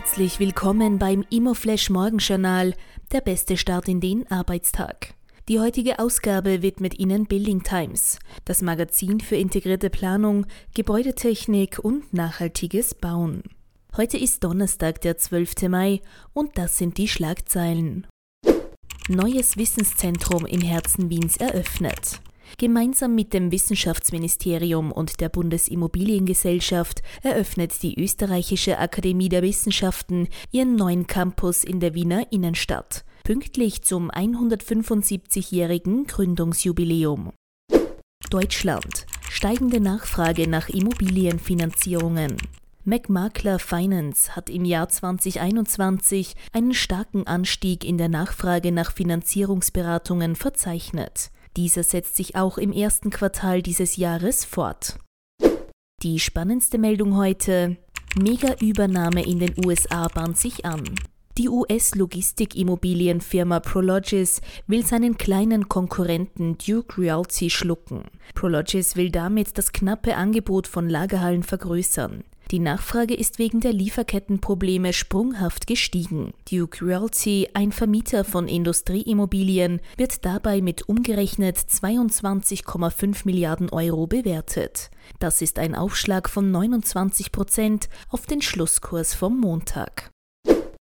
Herzlich willkommen beim Immoflash Morgenjournal, der beste Start in den Arbeitstag. Die heutige Ausgabe widmet Ihnen Building Times, das Magazin für integrierte Planung, Gebäudetechnik und nachhaltiges Bauen. Heute ist Donnerstag, der 12. Mai, und das sind die Schlagzeilen. Neues Wissenszentrum im Herzen Wiens eröffnet. Gemeinsam mit dem Wissenschaftsministerium und der Bundesimmobiliengesellschaft eröffnet die Österreichische Akademie der Wissenschaften ihren neuen Campus in der Wiener Innenstadt, pünktlich zum 175-jährigen Gründungsjubiläum. Deutschland. Steigende Nachfrage nach Immobilienfinanzierungen. McMakler Finance hat im Jahr 2021 einen starken Anstieg in der Nachfrage nach Finanzierungsberatungen verzeichnet. Dieser setzt sich auch im ersten Quartal dieses Jahres fort. Die spannendste Meldung heute. Mega-Übernahme in den USA bahnt sich an. Die US-Logistikimmobilienfirma Prologis will seinen kleinen Konkurrenten Duke Realty schlucken. Prologis will damit das knappe Angebot von Lagerhallen vergrößern. Die Nachfrage ist wegen der Lieferkettenprobleme sprunghaft gestiegen. Duke Realty, ein Vermieter von Industrieimmobilien, wird dabei mit umgerechnet 22,5 Milliarden Euro bewertet. Das ist ein Aufschlag von 29 Prozent auf den Schlusskurs vom Montag.